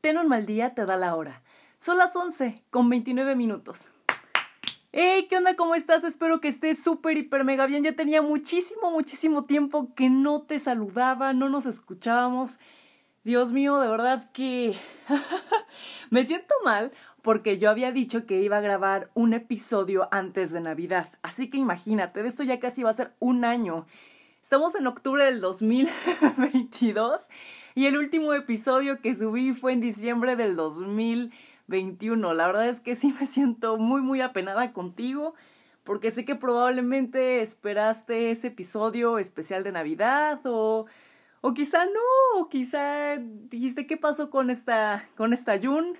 Ten un mal día, te da la hora. Son las 11 con 29 minutos. Hey, ¿qué onda? ¿Cómo estás? Espero que estés súper, hiper, mega bien. Ya tenía muchísimo, muchísimo tiempo que no te saludaba, no nos escuchábamos. Dios mío, de verdad que me siento mal porque yo había dicho que iba a grabar un episodio antes de Navidad. Así que imagínate, de esto ya casi va a ser un año. Estamos en octubre del 2022 y el último episodio que subí fue en diciembre del 2021. La verdad es que sí me siento muy muy apenada contigo porque sé que probablemente esperaste ese episodio especial de Navidad o o quizá no, o quizá dijiste qué pasó con esta con esta Jun.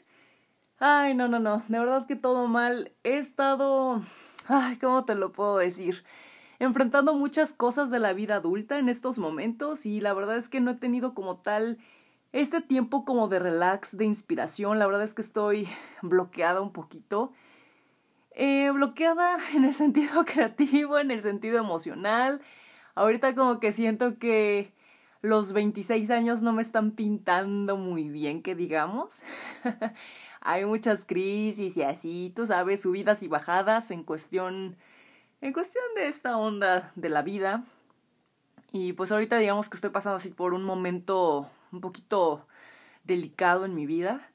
Ay, no, no, no, de verdad que todo mal. He estado ay, ¿cómo te lo puedo decir? Enfrentando muchas cosas de la vida adulta en estos momentos y la verdad es que no he tenido como tal este tiempo como de relax, de inspiración. La verdad es que estoy bloqueada un poquito. Eh, bloqueada en el sentido creativo, en el sentido emocional. Ahorita como que siento que los 26 años no me están pintando muy bien, que digamos. Hay muchas crisis y así, tú sabes, subidas y bajadas en cuestión en cuestión de esta onda de la vida. Y pues ahorita digamos que estoy pasando así por un momento un poquito delicado en mi vida.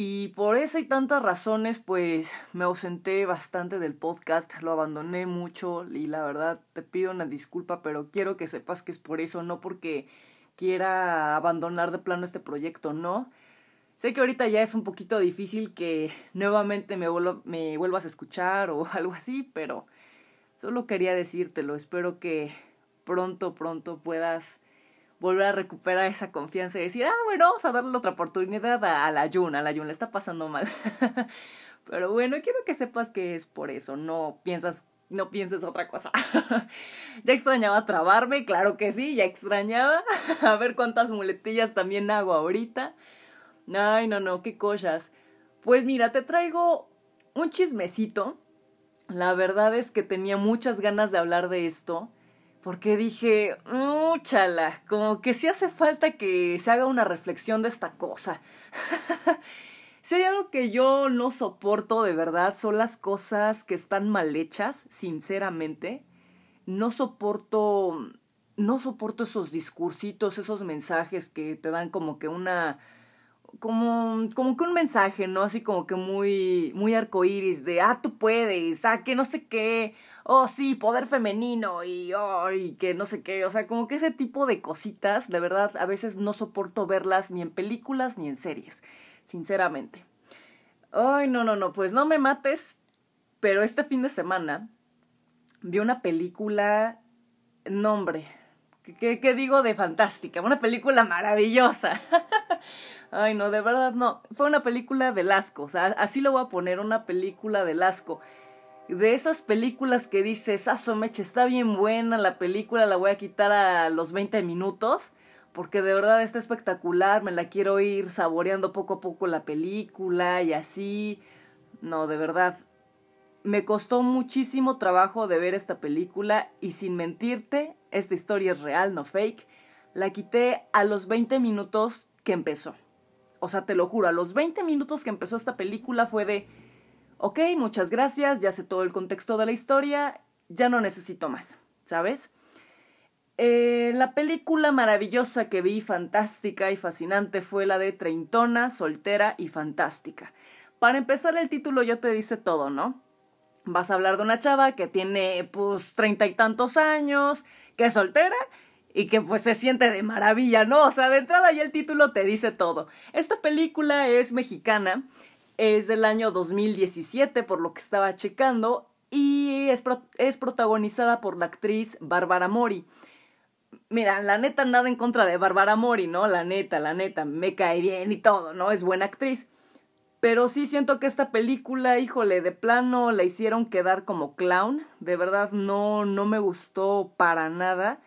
Y por esa y tantas razones, pues me ausenté bastante del podcast, lo abandoné mucho y la verdad te pido una disculpa, pero quiero que sepas que es por eso, no porque quiera abandonar de plano este proyecto, no. Sé que ahorita ya es un poquito difícil que nuevamente me, me vuelvas a escuchar o algo así, pero Solo quería decírtelo, espero que pronto, pronto puedas volver a recuperar esa confianza y decir, ah, bueno, vamos a darle otra oportunidad a, la a la Jun, le está pasando mal. Pero bueno, quiero que sepas que es por eso, no piensas, no pienses otra cosa. ya extrañaba trabarme, claro que sí, ya extrañaba. a ver cuántas muletillas también hago ahorita. Ay, no, no, qué cosas. Pues mira, te traigo un chismecito la verdad es que tenía muchas ganas de hablar de esto, porque dije, chala, como que sí hace falta que se haga una reflexión de esta cosa. si hay algo que yo no soporto de verdad, son las cosas que están mal hechas, sinceramente. No soporto, no soporto esos discursitos, esos mensajes que te dan como que una como, como que un mensaje, ¿no? Así como que muy, muy arcoíris de, ah, tú puedes, ah, que no sé qué, oh, sí, poder femenino y, oh, y que no sé qué, o sea, como que ese tipo de cositas, de verdad, a veces no soporto verlas ni en películas ni en series, sinceramente. Ay, no, no, no, pues no me mates, pero este fin de semana vi una película, nombre, ¿qué, qué digo de fantástica? Una película maravillosa. Ay, no, de verdad no. Fue una película de asco. O sea, así lo voy a poner, una película de asco. De esas películas que dices, ah, Meche, está bien buena la película, la voy a quitar a los 20 minutos. Porque de verdad está espectacular, me la quiero ir saboreando poco a poco la película y así. No, de verdad. Me costó muchísimo trabajo de ver esta película y sin mentirte, esta historia es real, no fake. La quité a los 20 minutos que empezó. O sea, te lo juro, a los 20 minutos que empezó esta película fue de, ok, muchas gracias, ya sé todo el contexto de la historia, ya no necesito más, ¿sabes? Eh, la película maravillosa que vi, fantástica y fascinante, fue la de Treintona, Soltera y Fantástica. Para empezar, el título ya te dice todo, ¿no? Vas a hablar de una chava que tiene, pues, treinta y tantos años, que es soltera y que pues se siente de maravilla, ¿no? O sea, de entrada ya el título te dice todo. Esta película es mexicana, es del año 2017 por lo que estaba checando y es, es protagonizada por la actriz Bárbara Mori. Mira, la neta nada en contra de Bárbara Mori, ¿no? La neta, la neta, me cae bien y todo, ¿no? Es buena actriz. Pero sí siento que esta película, híjole, de plano la hicieron quedar como clown. De verdad no, no me gustó para nada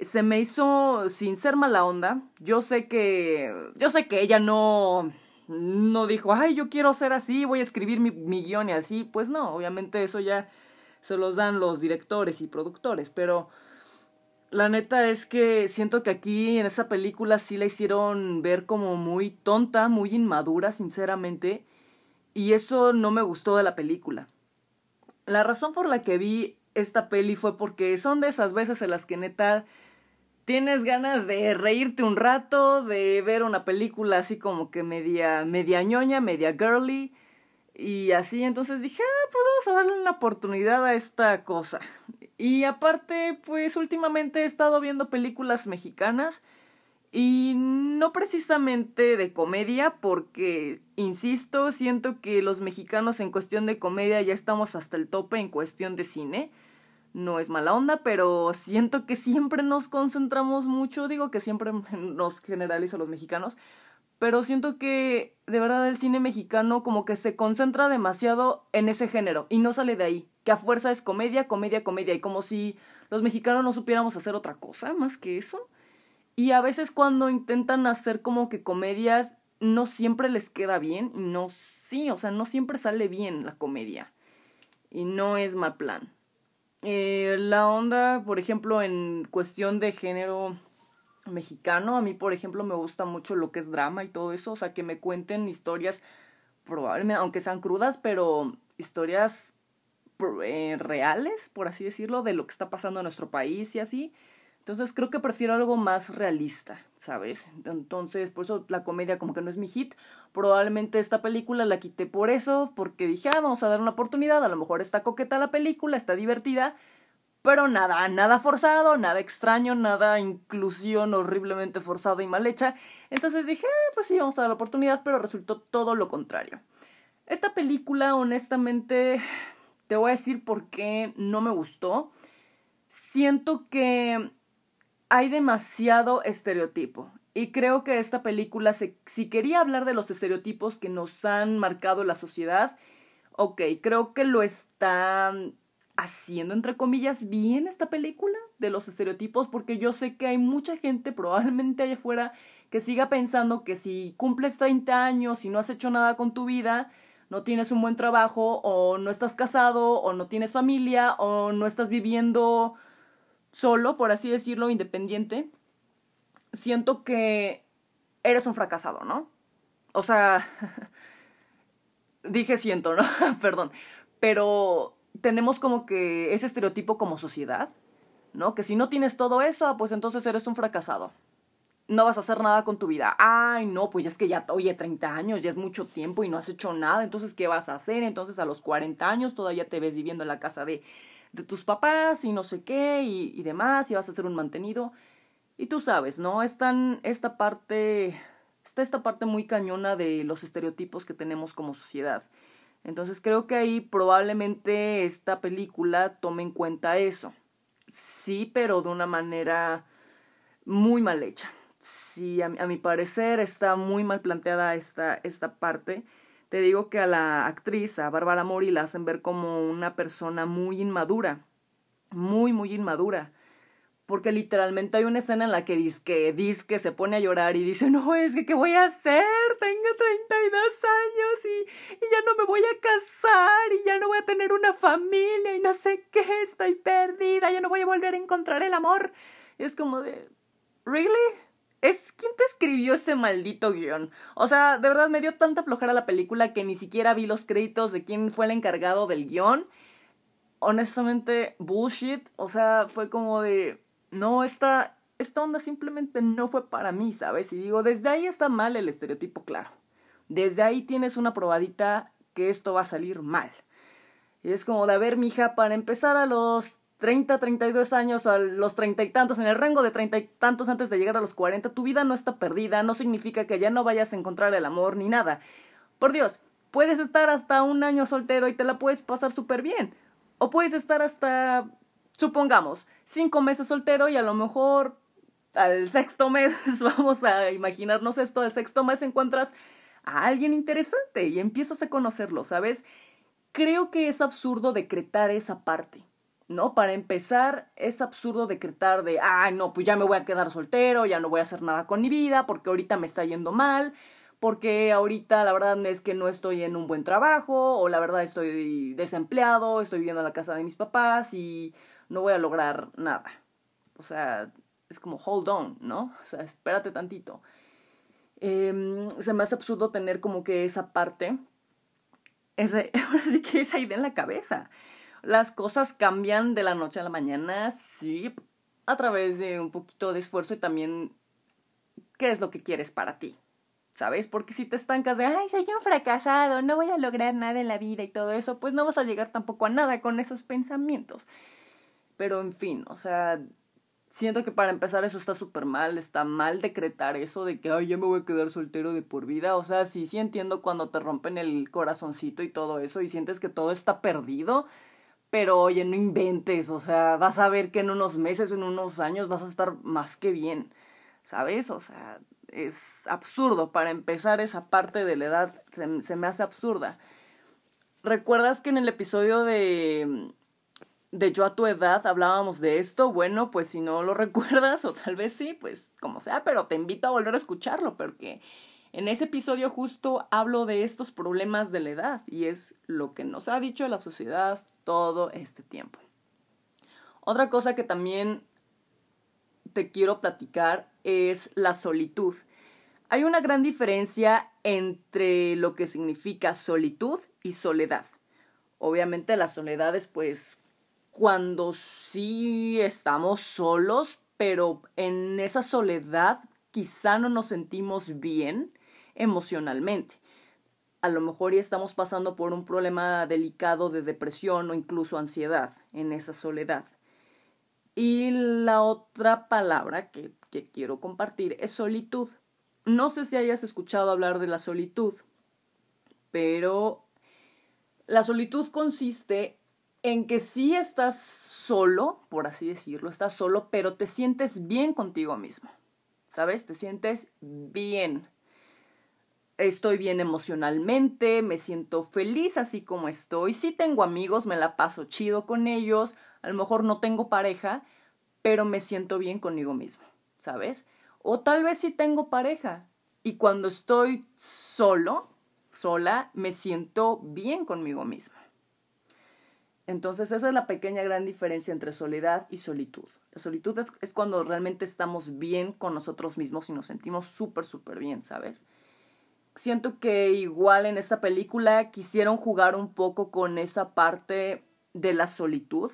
se me hizo sin ser mala onda. Yo sé que yo sé que ella no no dijo, "Ay, yo quiero ser así, voy a escribir mi, mi guion y así." Pues no, obviamente eso ya se los dan los directores y productores, pero La neta es que siento que aquí en esa película sí la hicieron ver como muy tonta, muy inmadura, sinceramente. Y eso no me gustó de la película. La razón por la que vi esta peli fue porque son de esas veces en las que neta tienes ganas de reírte un rato, de ver una película así como que media, media ñoña, media girly. Y así, entonces dije, ah, pues vamos a darle una oportunidad a esta cosa. Y aparte, pues últimamente he estado viendo películas mexicanas y no precisamente de comedia, porque, insisto, siento que los mexicanos en cuestión de comedia ya estamos hasta el tope en cuestión de cine. No es mala onda, pero siento que siempre nos concentramos mucho, digo que siempre nos generalizo los mexicanos, pero siento que de verdad el cine mexicano como que se concentra demasiado en ese género y no sale de ahí, que a fuerza es comedia, comedia, comedia, y como si los mexicanos no supiéramos hacer otra cosa más que eso. Y a veces cuando intentan hacer como que comedias, no siempre les queda bien y no, sí, o sea, no siempre sale bien la comedia. Y no es mal plan. Eh, la onda, por ejemplo, en cuestión de género, mexicano. A mí, por ejemplo, me gusta mucho lo que es drama y todo eso. O sea, que me cuenten historias, probablemente, aunque sean crudas, pero historias eh, reales, por así decirlo, de lo que está pasando en nuestro país y así. Entonces creo que prefiero algo más realista, ¿sabes? Entonces, por eso la comedia como que no es mi hit. Probablemente esta película la quité por eso, porque dije, ah, vamos a dar una oportunidad, a lo mejor está coqueta la película, está divertida, pero nada, nada forzado, nada extraño, nada inclusión horriblemente forzada y mal hecha. Entonces dije, ah, pues sí, vamos a dar la oportunidad, pero resultó todo lo contrario. Esta película, honestamente, te voy a decir por qué no me gustó. Siento que hay demasiado estereotipo. Y creo que esta película, si quería hablar de los estereotipos que nos han marcado la sociedad, ok, creo que lo está haciendo, entre comillas, bien esta película de los estereotipos, porque yo sé que hay mucha gente probablemente allá afuera que siga pensando que si cumples 30 años y no has hecho nada con tu vida, no tienes un buen trabajo, o no estás casado, o no tienes familia, o no estás viviendo solo, por así decirlo, independiente, siento que eres un fracasado, ¿no? O sea, dije siento, ¿no? Perdón, pero tenemos como que ese estereotipo como sociedad, ¿no? Que si no tienes todo eso, pues entonces eres un fracasado. No vas a hacer nada con tu vida. Ay, no, pues es que ya, oye, 30 años, ya es mucho tiempo y no has hecho nada, entonces, ¿qué vas a hacer? Entonces, a los 40 años todavía te ves viviendo en la casa de, de tus papás y no sé qué y, y demás, y vas a ser un mantenido. Y tú sabes, ¿no? Están esta parte, está esta parte muy cañona de los estereotipos que tenemos como sociedad. Entonces creo que ahí probablemente esta película tome en cuenta eso. Sí, pero de una manera muy mal hecha. Sí, a, mi parecer está muy mal planteada esta, esta parte. Te digo que a la actriz, a Bárbara Mori, la hacen ver como una persona muy inmadura. Muy, muy inmadura porque literalmente hay una escena en la que dice que, dice que se pone a llorar y dice, no, es que ¿qué voy a hacer? Tengo 32 años y, y ya no me voy a casar y ya no voy a tener una familia y no sé qué, estoy perdida, ya no voy a volver a encontrar el amor. Y es como de, ¿really? ¿Es quién te escribió ese maldito guion? O sea, de verdad me dio tanta flojera la película que ni siquiera vi los créditos de quién fue el encargado del guion. Honestamente, bullshit. O sea, fue como de no, esta, esta onda simplemente no fue para mí, ¿sabes? Y digo, desde ahí está mal el estereotipo, claro. Desde ahí tienes una probadita que esto va a salir mal. Y es como de, a ver, mija, para empezar a los 30, 32 años, a los treinta y tantos, en el rango de treinta y tantos antes de llegar a los 40, tu vida no está perdida, no significa que ya no vayas a encontrar el amor ni nada. Por Dios, puedes estar hasta un año soltero y te la puedes pasar súper bien. O puedes estar hasta supongamos, cinco meses soltero y a lo mejor al sexto mes, vamos a imaginarnos esto, al sexto mes encuentras a alguien interesante y empiezas a conocerlo, ¿sabes? Creo que es absurdo decretar esa parte, ¿no? Para empezar, es absurdo decretar de, ah, no, pues ya me voy a quedar soltero, ya no voy a hacer nada con mi vida, porque ahorita me está yendo mal, porque ahorita la verdad es que no estoy en un buen trabajo, o la verdad estoy desempleado, estoy viviendo en la casa de mis papás y no voy a lograr nada. O sea, es como hold on, ¿no? O sea, espérate tantito. Em, se me hace absurdo tener como que esa parte, ese, ahora sí que esa idea en la cabeza. Las cosas cambian de la noche a la mañana, sí, a través de un poquito de esfuerzo y también qué es lo que quieres para ti. ¿Sabes? Porque si te estancas de, ay, soy un fracasado, no voy a lograr nada en la vida y todo eso, pues no vas a llegar tampoco a nada con esos pensamientos. Pero en fin, o sea, siento que para empezar eso está súper mal, está mal decretar eso de que, ay, ya me voy a quedar soltero de por vida. O sea, sí, sí entiendo cuando te rompen el corazoncito y todo eso y sientes que todo está perdido. Pero oye, no inventes, o sea, vas a ver que en unos meses en unos años vas a estar más que bien, ¿sabes? O sea, es absurdo. Para empezar, esa parte de la edad se, me hace absurda. ¿Recuerdas que en el episodio de, de Yo a tu edad hablábamos de esto? Bueno, pues si no lo recuerdas, o tal vez sí, pues como sea, pero te invito a volver a escucharlo, porque en ese episodio justo hablo de estos problemas de la edad y es lo que nos ha dicho la sociedad todo este tiempo. Otra cosa que también te quiero platicar es la solitud. Hay una gran diferencia entre lo que significa solitud y soledad. Obviamente la soledad es pues cuando sí estamos solos, pero en esa soledad quizá no nos sentimos bien emocionalmente. A lo mejor ya estamos pasando por un problema delicado de depresión o incluso ansiedad en esa soledad. Y la otra palabra que, quiero compartir es solitud. No sé si hayas escuchado hablar de la solitud, pero la solitud consiste en que sí estás solo, por así decirlo, estás solo, pero te sientes bien contigo mismo. ¿Sabes? Te sientes bien. Estoy bien emocionalmente, me siento feliz así como estoy. Sí tengo amigos, me la paso chido con ellos, a lo mejor no tengo pareja, pero me siento bien conmigo mismo, ¿sabes? O tal vez sí tengo pareja y cuando estoy solo, sola, me siento bien conmigo mismo. Entonces esa es la pequeña gran diferencia entre soledad y solitud. La solitud es, cuando realmente estamos bien con nosotros mismos y nos sentimos súper, súper bien, ¿sabes? Siento que igual en esta película quisieron jugar un poco con esa parte de la solitud,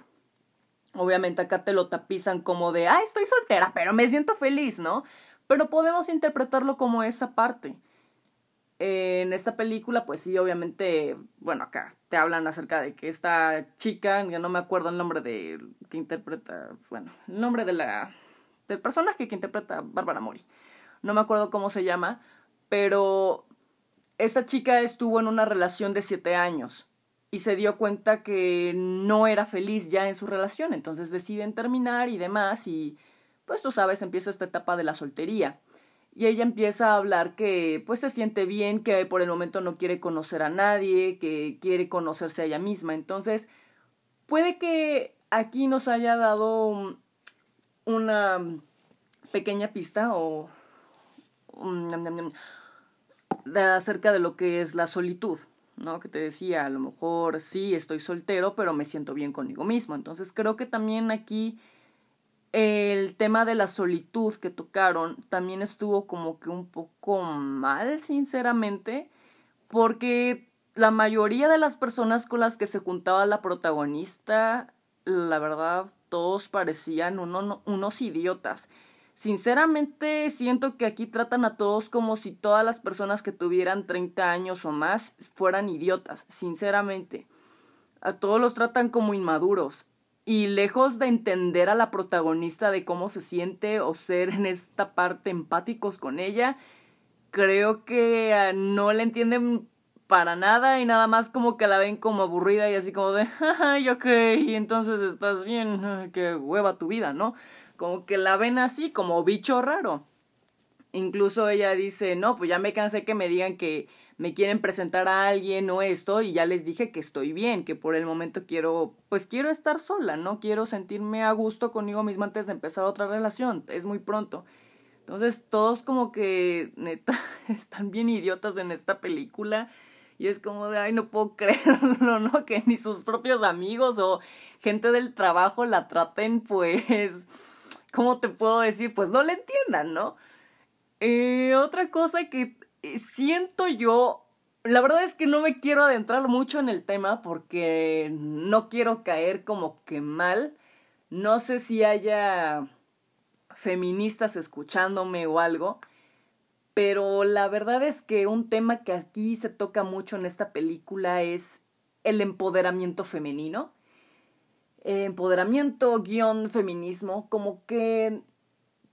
Obviamente acá te lo tapizan como de, ah, estoy soltera, pero me siento feliz, ¿no? Pero podemos interpretarlo como esa parte. En esta película, pues sí, obviamente, bueno, acá te hablan acerca de que esta chica, ya no me acuerdo el nombre de que interpreta, bueno, el nombre de la del personaje que interpreta Bárbara Mori. No me acuerdo cómo se llama, pero esta chica estuvo en una relación de siete años y se dio cuenta que no era feliz ya en su relación, entonces deciden terminar y demás y pues tú sabes, empieza esta etapa de la soltería. Y ella empieza a hablar que pues se siente bien, que por el momento no quiere conocer a nadie, que quiere conocerse a ella misma. Entonces, puede que aquí nos haya dado una pequeña pista o acerca de lo que es la solitud. ¿no? Que te decía, a lo mejor sí estoy soltero, pero me siento bien conmigo mismo. Entonces creo que también aquí el tema de la solitud que tocaron también estuvo como que un poco mal, sinceramente, porque la mayoría de las personas con las que se juntaba la protagonista, la verdad, todos parecían unos idiotas. Sinceramente siento que aquí tratan a todos como si todas las personas que tuvieran 30 años o más fueran idiotas, sinceramente. A todos los tratan como inmaduros. Y lejos de entender a la protagonista de cómo se siente o ser en esta parte empáticos con ella, creo que ah, no le entienden para nada y nada más como que la ven como aburrida y así como de, ay, ok, entonces estás bien, qué hueva tu vida, ¿no? como que la ven así, como bicho raro. Incluso ella dice, no, pues ya me cansé que me digan que me quieren presentar a alguien o esto y ya les dije que estoy bien, que por el momento quiero, pues quiero estar sola, no quiero sentirme a gusto conmigo misma antes de empezar otra relación, es muy pronto. Entonces todos como que neta están bien idiotas en esta película y es como de, ay, no puedo creerlo, ¿no? Que ni sus propios amigos o gente del trabajo la traten pues ¿cómo te puedo decir? Pues no le entiendan, ¿no? Eh, otra cosa que siento yo, la verdad es que no me quiero adentrar mucho en el tema porque no quiero caer como que mal. No sé si haya feministas escuchándome o algo, pero la verdad es que un tema que aquí se toca mucho en esta película es el empoderamiento femenino. empoderamiento, guion, feminismo, como que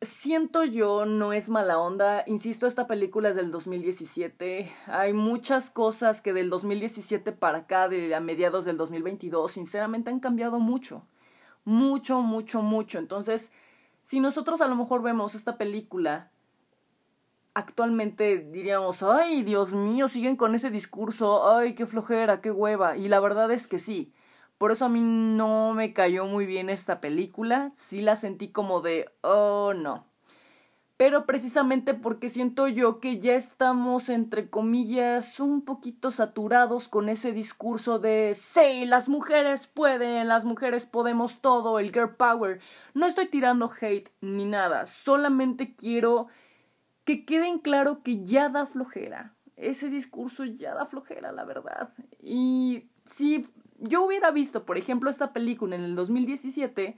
siento yo, no es mala onda. Insisto, esta película es del 2017. Hay muchas cosas que del 2017 para acá, de a mediados del 2022, sinceramente han cambiado mucho. Mucho, mucho, mucho. Entonces, si nosotros a lo mejor vemos esta película actualmente diríamos, ay, Dios mío, siguen con ese discurso, ay, qué flojera, qué hueva. Y la verdad es que sí. Por eso a mí no me cayó muy bien esta película. Sí la sentí como de, oh, no. Pero precisamente porque siento yo que ya estamos, entre comillas, un poquito saturados con ese discurso de, sí, las mujeres pueden, las mujeres podemos todo, el girl power. No estoy tirando hate ni nada, solamente quiero que queden claro que ya da flojera. Ese discurso ya da flojera, la verdad. Y si yo hubiera visto, por ejemplo, esta película en el 2017,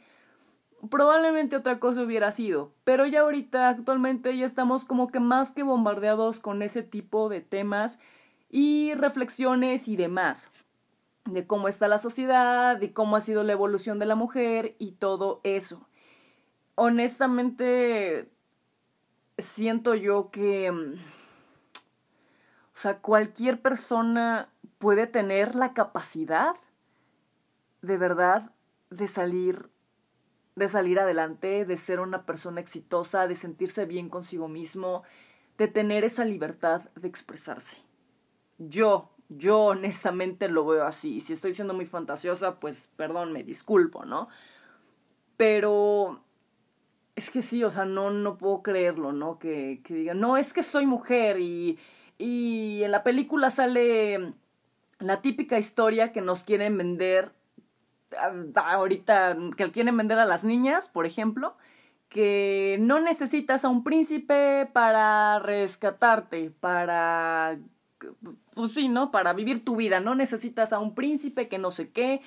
probablemente otra cosa hubiera sido. Pero ya ahorita, actualmente, ya estamos como que más que bombardeados con ese tipo de temas y reflexiones y demás. De cómo está la sociedad, de cómo ha sido la evolución de la mujer y todo eso. Honestamente, siento yo que, mm, o sea, cualquier persona puede tener la capacidad de verdad de salir de salir adelante, de ser una persona exitosa, de sentirse bien consigo mismo, de tener esa libertad de expresarse. Yo, yo honestamente lo veo así. Si estoy siendo muy fantasiosa, pues perdón, me disculpo, ¿no? Pero es que sí, o sea, no, no puedo creerlo, ¿no? Que, que digan, no, es que soy mujer y, y en la película sale la típica historia que nos quieren vender ahorita, que quieren vender a las niñas, por ejemplo, que no necesitas a un príncipe para rescatarte, para, pues sí, ¿no? Para vivir tu vida, no necesitas a un príncipe que no sé qué,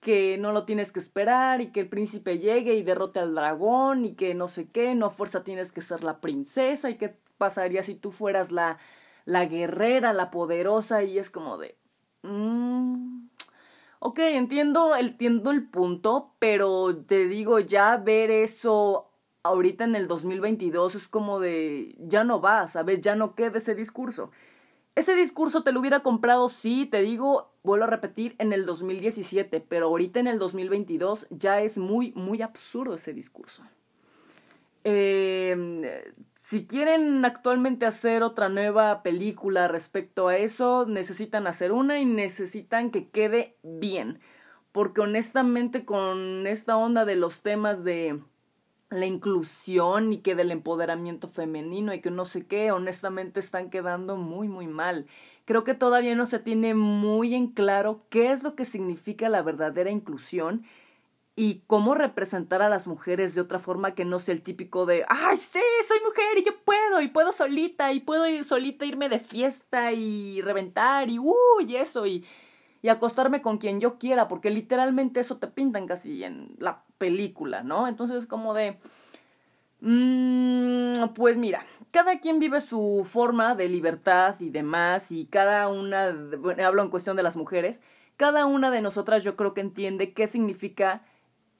que no lo tienes que esperar y que el príncipe llegue y derrote al dragón y que no sé qué, no a fuerza tienes que ser la princesa y qué pasaría si tú fueras la, la guerrera, la poderosa y es como de... Mmm, ok, entiendo, entiendo el punto, pero te digo, ya ver eso ahorita en el 2022 es como de... ya no va, ¿sabes? Ya no queda ese discurso. Ese discurso te lo hubiera comprado, sí, te digo, vuelvo a repetir, en el 2017, pero ahorita en el 2022 ya es muy, muy absurdo ese discurso. Em, si quieren actualmente hacer otra nueva película respecto a eso, necesitan hacer una y necesitan que quede bien. Porque honestamente con esta onda de los temas de la inclusión y que del empoderamiento femenino y que no sé qué, honestamente están quedando muy, muy mal. Creo que todavía no se tiene muy en claro qué es lo que significa la verdadera inclusión y cómo representar a las mujeres de otra forma que no sea el típico de, ay, sí, soy mujer y yo puedo, y puedo solita, y puedo ir solita, irme de fiesta y reventar, y, uh, y eso, y, y acostarme con quien yo quiera, porque literalmente eso te pintan casi en la película, ¿no? Entonces como de... Mmm, pues mira, cada quien vive su forma de libertad y demás, y cada una, bueno, hablo en cuestión de las mujeres, cada una de nosotras yo creo que entiende qué significa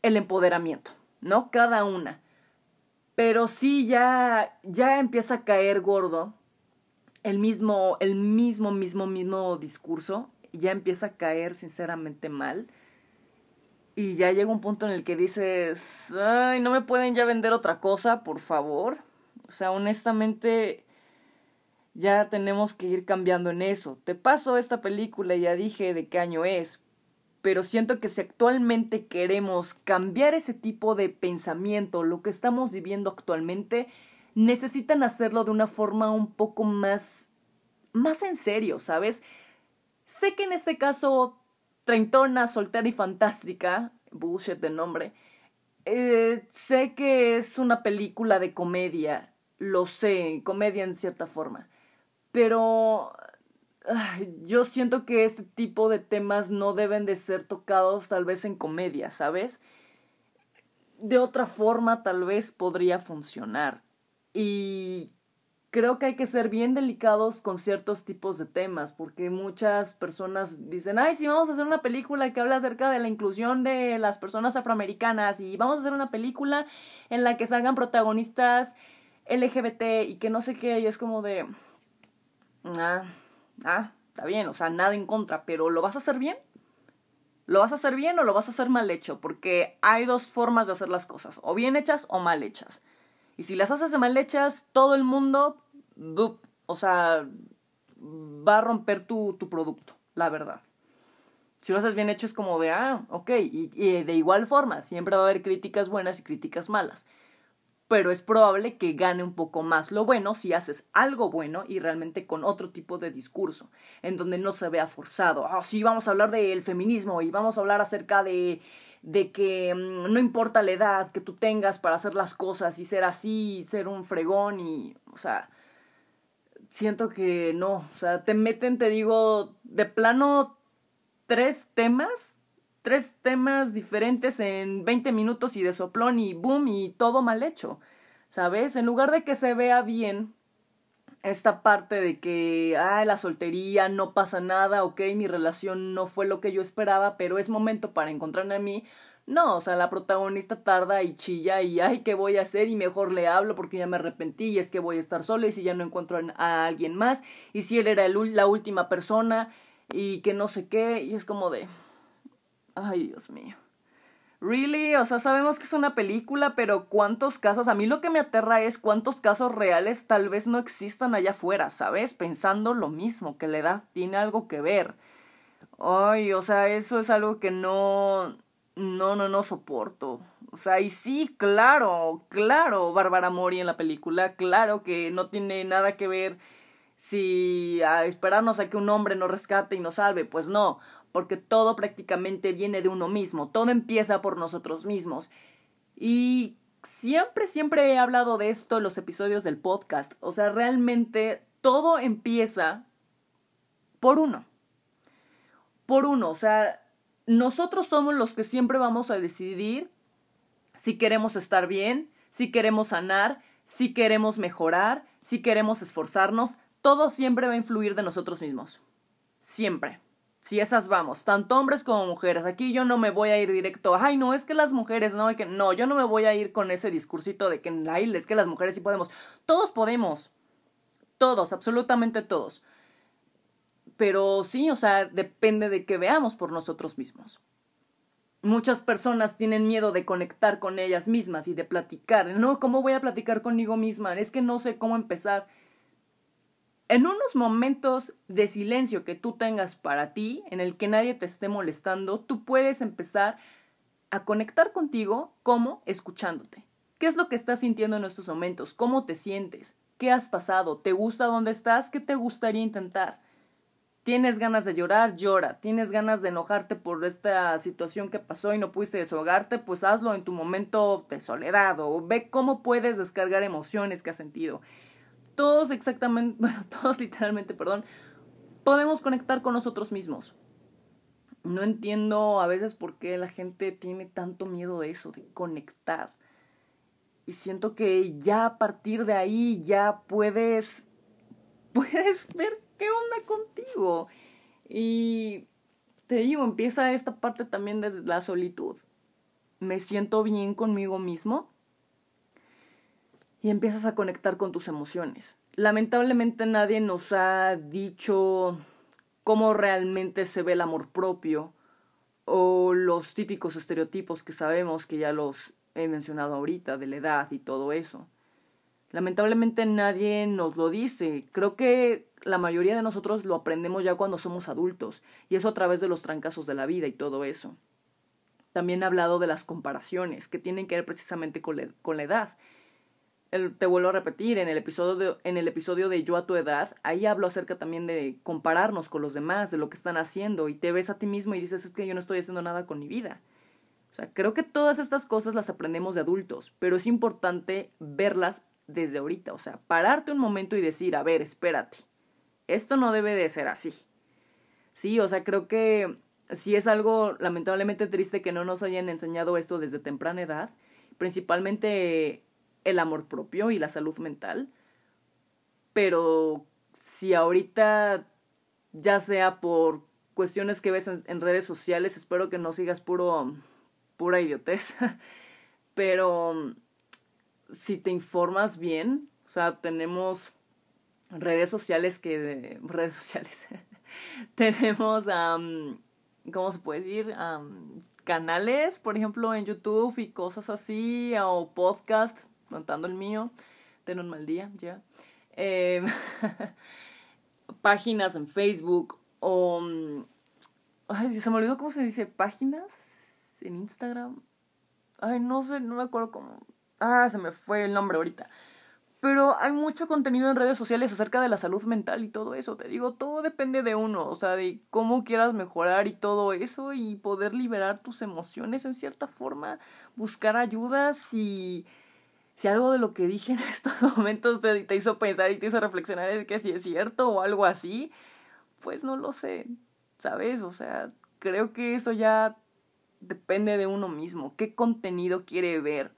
el empoderamiento, ¿no? Cada una. Pero sí ya, ya empieza a caer gordo el mismo, el mismo, mismo, mismo discurso, ya empieza a caer sinceramente mal y ya llega un punto en el que dices, ay, no me pueden ya vender otra cosa, por favor. O sea, honestamente, ya tenemos que ir cambiando en eso. Te paso esta película, ya dije de qué año es, pero siento que si actualmente queremos cambiar ese tipo de pensamiento, lo que estamos viviendo actualmente, necesitan hacerlo de una forma un poco más, más en serio, ¿sabes? Sé que en este caso treintona, soltera y fantástica, bullshit de nombre, eh, sé que es una película de comedia, lo sé, comedia en cierta forma, pero yo siento que este tipo de temas no deben de ser tocados tal vez en comedia, ¿sabes? De otra forma tal vez podría funcionar. Y creo que hay que ser bien delicados con ciertos tipos de temas, porque muchas personas dicen, ay, sí, vamos a hacer una película que habla acerca de la inclusión de las personas afroamericanas y vamos a hacer una película en la que salgan protagonistas LGBT y que no sé qué, y es como de... Ah, ah, está bien, o sea, nada en contra, pero ¿lo vas a hacer bien? ¿Lo vas a hacer bien o lo vas a hacer mal hecho? Porque hay dos formas de hacer las cosas, o bien hechas o mal hechas. Y si las haces mal hechas, todo el mundo, o sea, va a romper tu, tu, producto, la verdad. Si lo haces bien hecho es como de, ah, ok, y, y de igual forma, siempre va a haber críticas buenas y críticas malas pero es probable que gane un poco más lo bueno si haces algo bueno y realmente con otro tipo de discurso, en donde no se vea forzado. Ah, sí, vamos a hablar del feminismo y vamos a hablar acerca de de que mm, no importa la edad que tú tengas para hacer las cosas y ser así, y ser un fregón y, o sea, siento que no, o sea, te meten, te digo, de plano tres temas tres temas diferentes en 20 minutos y de soplón y boom y todo mal hecho. ¿Sabes? En lugar de que se vea bien esta parte de que, ah, la soltería, no pasa nada, ok, mi relación no fue lo que yo esperaba, pero es momento para encontrarme a mí. No, o sea, la protagonista tarda y chilla y, ay, ¿qué voy a hacer? Y mejor le hablo porque ya me arrepentí y es que voy a estar sola y si ya no encuentro a alguien más y si él era la última persona y que no sé qué, y es como de, Ay, Dios mío. Really, o sea, sabemos que es una película, pero ¿cuántos casos? A mí lo que me aterra es cuántos casos reales tal vez no existan allá afuera, ¿sabes? Pensando lo mismo, que la edad tiene algo que ver. Ay, o sea, eso es algo que no, no, no, no soporto. O sea, y sí, claro, claro, Bárbara Mori en la película, claro que no tiene nada que ver si a esperarnos a que un hombre nos rescate y nos salve, pues no porque todo prácticamente viene de uno mismo, todo empieza por nosotros mismos. Y siempre, siempre he hablado de esto en los episodios del podcast, o sea, realmente todo empieza por uno. Por uno, o sea, nosotros somos los que siempre vamos a decidir si queremos estar bien, si queremos sanar, si queremos mejorar, si queremos esforzarnos, todo siempre va a influir de nosotros mismos. Siempre si esas vamos, tanto hombres como mujeres. Aquí yo no me voy a ir directo, ay, no, es que las mujeres, no, que no, yo no me voy a ir con ese discursito de que ay, es que las mujeres sí podemos. Todos podemos. Todos, absolutamente todos. Pero sí, o sea, depende de que veamos por nosotros mismos. Muchas personas tienen miedo de conectar con ellas mismas y de platicar. No, ¿cómo voy a platicar conmigo misma? Es que no sé cómo empezar en unos momentos de silencio que tú tengas para ti, en el que nadie te esté molestando, tú puedes empezar a conectar contigo como escuchándote. ¿Qué es lo que estás sintiendo en estos momentos? ¿Cómo te sientes? ¿Qué has pasado? ¿Te gusta dónde estás? ¿Qué te gustaría intentar? ¿Tienes ganas de llorar? Llora. ¿Tienes ganas de enojarte por esta situación que pasó y no pudiste desahogarte? Pues hazlo en tu momento de soledad o ve cómo puedes descargar emociones que has sentido todos exactamente, bueno, todos literalmente, perdón, podemos conectar con nosotros mismos. No entiendo a veces por qué la gente tiene tanto miedo de eso, de conectar. Y siento que ya a partir de ahí ya puedes, puedes ver qué onda contigo. Y te digo, empieza esta parte también de la solitud. Me siento bien conmigo mismo y empiezas a conectar con tus emociones. Lamentablemente nadie nos ha dicho cómo realmente se ve el amor propio o los típicos estereotipos que sabemos que ya los he mencionado ahorita de la edad y todo eso. Lamentablemente nadie nos lo dice. Creo que la mayoría de nosotros lo aprendemos ya cuando somos adultos y eso a través de los trancazos de la vida y todo eso. También he hablado de las comparaciones que tienen que ver precisamente con la edad te vuelvo a repetir, en el, episodio de, en el episodio de Yo a tu edad, ahí hablo acerca también de compararnos con los demás, de lo que están haciendo, y te ves a ti mismo y dices, es que yo no estoy haciendo nada con mi vida. sea, creo que todas estas cosas las aprendemos de adultos, pero es importante verlas desde ahorita. O sea, pararte un momento y decir, a ver, espérate, esto no debe de ser así. Sí, o sea, creo que sí es algo lamentablemente triste que no nos hayan enseñado esto desde temprana edad, principalmente el amor propio y la salud mental. Pero si ahorita, ya sea por cuestiones que ves en, redes sociales, espero que no sigas puro, pura idiotez, pero si te informas bien, o sea, tenemos redes sociales que... redes sociales. tenemos, ¿cómo se puede decir? canales, por ejemplo, en YouTube y cosas así, o podcast, contando el mío. Ten un mal día, ya. Em, páginas en Facebook o... Ay, se me olvidó cómo se dice, páginas en Instagram. Ay, no sé, no me acuerdo cómo. Ah, se me fue el nombre ahorita. Pero hay mucho contenido en redes sociales acerca de la salud mental y todo eso. Te digo, todo depende de uno, o sea, de cómo quieras mejorar y todo eso y poder liberar tus emociones en cierta forma, buscar ayudas y si algo de lo que dije en estos momentos te, te hizo pensar y te hizo reflexionar es que si es cierto o algo así, pues no lo sé, ¿sabes? O sea, creo que eso ya depende de uno mismo. ¿Qué contenido quiere ver?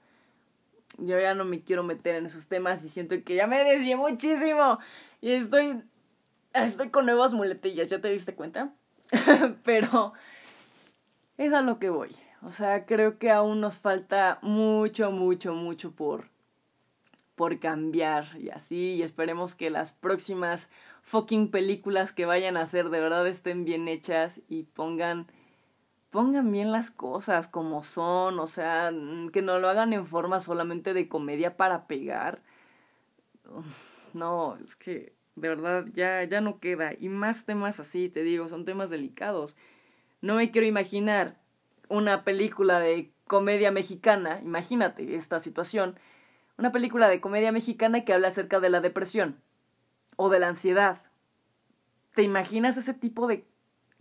yo ya no me quiero meter en esos temas y siento que ya me desvié muchísimo y estoy estoy con nuevas muletillas, ¿ya te diste cuenta? Pero es a lo que voy. O sea, creo que aún nos falta mucho, mucho, mucho por por cambiar y así y esperemos que las próximas fucking películas que vayan a hacer de verdad estén bien hechas y pongan pongan bien las cosas como son, o sea, que no lo hagan en forma solamente de comedia para pegar. No, es que de verdad ya, ya no queda. Y más temas así, te digo, son temas delicados. No me quiero imaginar una película de comedia mexicana, imagínate esta situación, una película de comedia mexicana que habla acerca de la depresión o de la ansiedad. ¿Te imaginas ese tipo de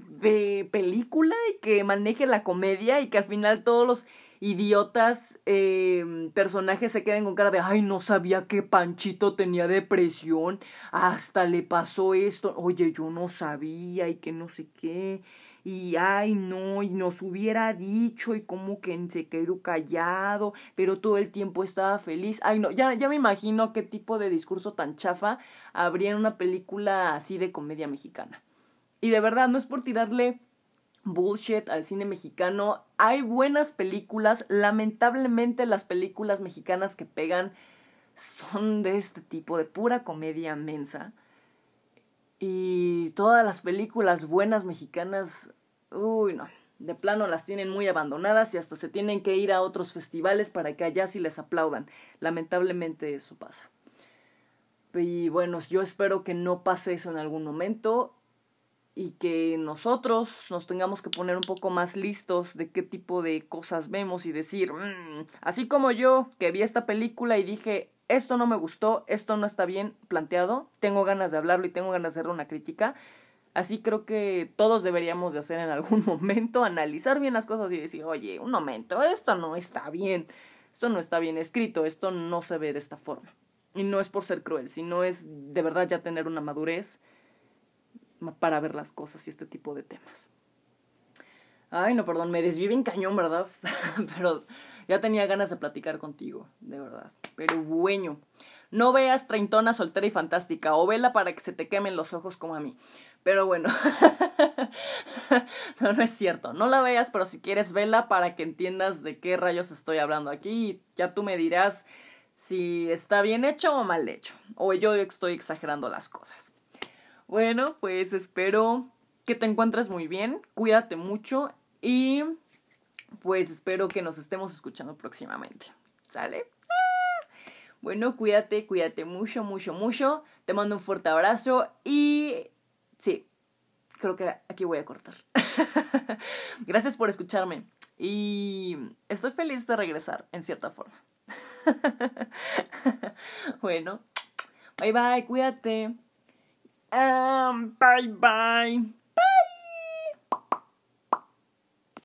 de película y que maneje la comedia y que al final todos los idiotas eh, personajes se queden con cara de ay no sabía que Panchito tenía depresión hasta le pasó esto oye yo no sabía y que no sé qué y ay no y nos hubiera dicho y como que se quedó callado pero todo el tiempo estaba feliz ay no ya ya me imagino qué tipo de discurso tan chafa habría en una película así de comedia mexicana y de verdad, no es por tirarle bullshit al cine mexicano. Hay buenas películas. Lamentablemente las películas mexicanas que pegan son de este tipo, de pura comedia mensa. Y todas las películas buenas mexicanas, uy, no, de plano las tienen muy abandonadas y hasta se tienen que ir a otros festivales para que allá sí les aplaudan. Lamentablemente eso pasa. Y bueno, yo espero que no pase eso en algún momento y que nosotros nos tengamos que poner un poco más listos de qué tipo de cosas vemos y decir, mm", así como yo que vi esta película y dije, esto no me gustó, esto no está bien planteado, tengo ganas de hablarlo y tengo ganas de hacer una crítica. Así creo que todos deberíamos de hacer en algún momento, analizar bien las cosas y decir, oye, un momento, esto no está bien, esto no está bien escrito, esto no se ve de esta forma. Y no es por ser cruel, sino es de verdad ya tener una madurez para ver las cosas y este tipo de temas. Ay, no, perdón, me desvié bien cañón, ¿verdad? Pero ya tenía ganas de platicar contigo, de verdad. Pero bueno, no veas treintona, soltera y fantástica, o vela para que se te quemen los ojos como a mí. Pero bueno, no, no es cierto. No la veas, pero si quieres, vela para que entiendas de qué rayos estoy hablando aquí. Ya tú me dirás si está bien hecho o mal hecho. O yo estoy exagerando las cosas. Bueno, pues espero que te encuentres muy bien, cuídate mucho y pues espero que nos estemos escuchando próximamente. ¿Sale? Ah. Bueno, cuídate, cuídate mucho, mucho, mucho. Te mando un fuerte abrazo y sí, creo que aquí voy a cortar. Gracias por escucharme y estoy feliz de regresar en cierta forma. bueno, bye bye, cuídate. Um, bye bye.